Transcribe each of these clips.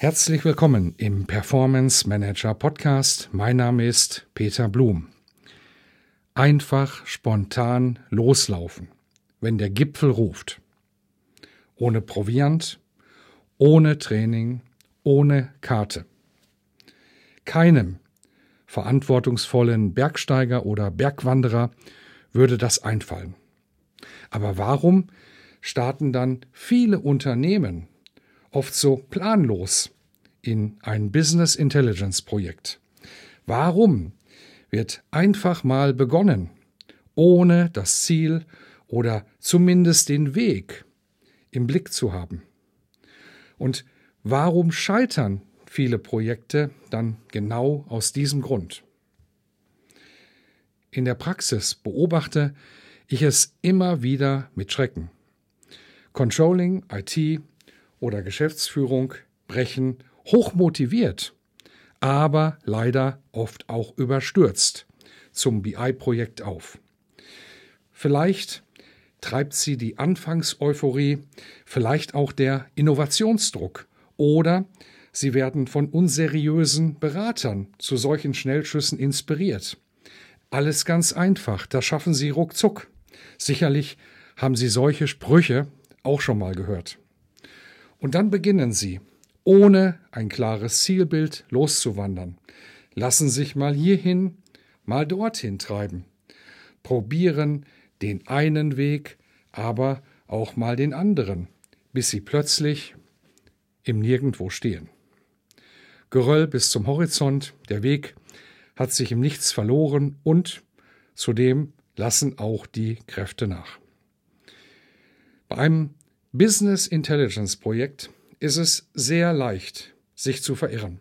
Herzlich willkommen im Performance Manager Podcast. Mein Name ist Peter Blum. Einfach spontan loslaufen, wenn der Gipfel ruft. Ohne Proviant, ohne Training, ohne Karte. Keinem verantwortungsvollen Bergsteiger oder Bergwanderer würde das einfallen. Aber warum starten dann viele Unternehmen oft so planlos in ein Business Intelligence Projekt? Warum wird einfach mal begonnen, ohne das Ziel oder zumindest den Weg im Blick zu haben? Und warum scheitern viele Projekte dann genau aus diesem Grund? In der Praxis beobachte ich es immer wieder mit Schrecken. Controlling, IT oder Geschäftsführung brechen hochmotiviert, aber leider oft auch überstürzt zum BI-Projekt auf. Vielleicht treibt sie die Anfangseuphorie, vielleicht auch der Innovationsdruck oder sie werden von unseriösen Beratern zu solchen Schnellschüssen inspiriert. Alles ganz einfach, das schaffen sie ruckzuck. Sicherlich haben Sie solche Sprüche auch schon mal gehört. Und dann beginnen sie, ohne ein klares Zielbild loszuwandern, lassen sich mal hierhin, mal dorthin treiben, probieren den einen Weg, aber auch mal den anderen, bis sie plötzlich im Nirgendwo stehen. Geröll bis zum Horizont, der Weg hat sich im Nichts verloren und zudem lassen auch die Kräfte nach. Bei einem Business Intelligence Projekt ist es sehr leicht, sich zu verirren.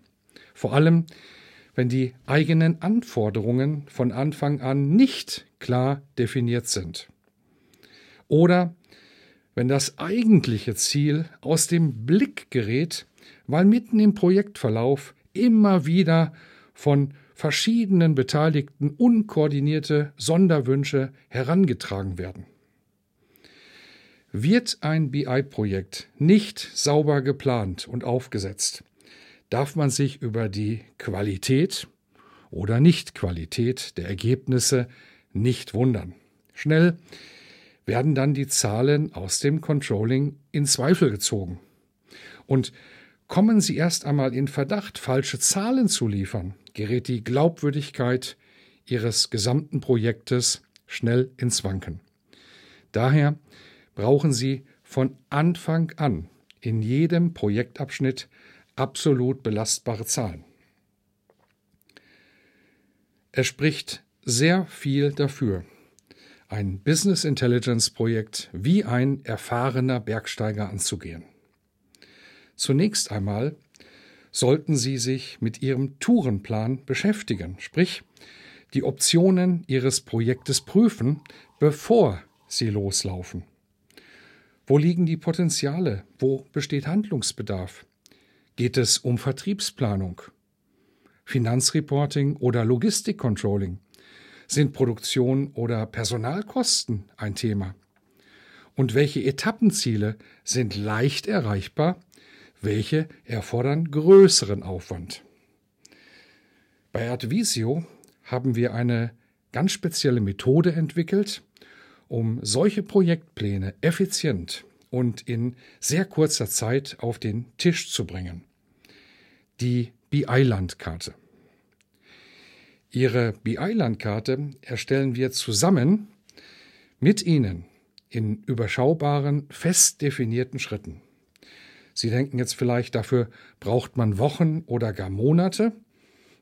Vor allem, wenn die eigenen Anforderungen von Anfang an nicht klar definiert sind. Oder wenn das eigentliche Ziel aus dem Blick gerät, weil mitten im Projektverlauf immer wieder von verschiedenen Beteiligten unkoordinierte Sonderwünsche herangetragen werden. Wird ein BI-Projekt nicht sauber geplant und aufgesetzt, darf man sich über die Qualität oder Nichtqualität der Ergebnisse nicht wundern. Schnell werden dann die Zahlen aus dem Controlling in Zweifel gezogen. Und kommen sie erst einmal in Verdacht, falsche Zahlen zu liefern, gerät die Glaubwürdigkeit ihres gesamten Projektes schnell ins Wanken. Daher brauchen Sie von Anfang an in jedem Projektabschnitt absolut belastbare Zahlen. Es spricht sehr viel dafür, ein Business Intelligence Projekt wie ein erfahrener Bergsteiger anzugehen. Zunächst einmal sollten Sie sich mit Ihrem Tourenplan beschäftigen, sprich die Optionen Ihres Projektes prüfen, bevor Sie loslaufen. Wo liegen die Potenziale? Wo besteht Handlungsbedarf? Geht es um Vertriebsplanung, Finanzreporting oder Logistikcontrolling? Sind Produktion oder Personalkosten ein Thema? Und welche Etappenziele sind leicht erreichbar? Welche erfordern größeren Aufwand? Bei Advisio haben wir eine ganz spezielle Methode entwickelt, um solche Projektpläne effizient und in sehr kurzer Zeit auf den Tisch zu bringen. Die BI-Landkarte. Ihre BI-Landkarte erstellen wir zusammen mit Ihnen in überschaubaren, fest definierten Schritten. Sie denken jetzt vielleicht, dafür braucht man Wochen oder gar Monate.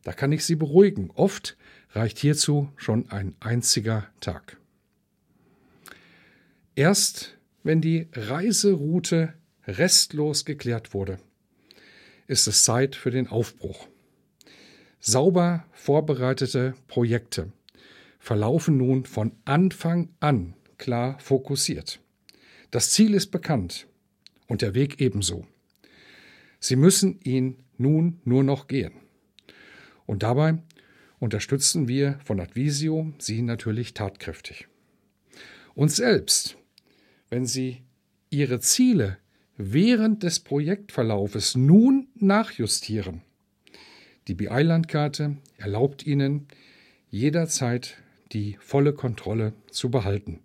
Da kann ich Sie beruhigen. Oft reicht hierzu schon ein einziger Tag. Erst wenn die Reiseroute restlos geklärt wurde, ist es Zeit für den Aufbruch. Sauber vorbereitete Projekte verlaufen nun von Anfang an klar fokussiert. Das Ziel ist bekannt und der Weg ebenso. Sie müssen ihn nun nur noch gehen. Und dabei unterstützen wir von Advisio Sie natürlich tatkräftig. Und selbst, wenn Sie Ihre Ziele während des Projektverlaufes nun nachjustieren, die BI-Landkarte erlaubt Ihnen jederzeit die volle Kontrolle zu behalten.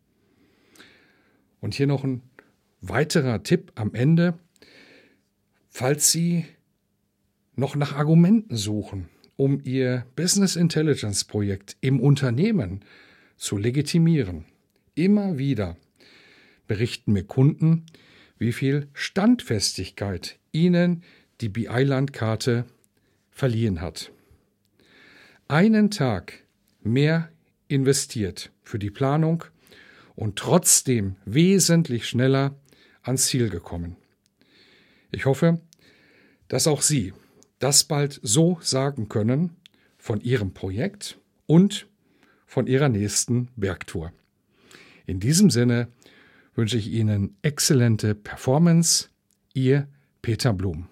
Und hier noch ein weiterer Tipp am Ende. Falls Sie noch nach Argumenten suchen, um Ihr Business Intelligence Projekt im Unternehmen zu legitimieren, immer wieder berichten mir Kunden, wie viel Standfestigkeit Ihnen die BI-Landkarte verliehen hat. Einen Tag mehr investiert für die Planung und trotzdem wesentlich schneller ans Ziel gekommen. Ich hoffe, dass auch Sie das bald so sagen können von Ihrem Projekt und von Ihrer nächsten Bergtour. In diesem Sinne wünsche ich Ihnen exzellente Performance. Ihr Peter Blum.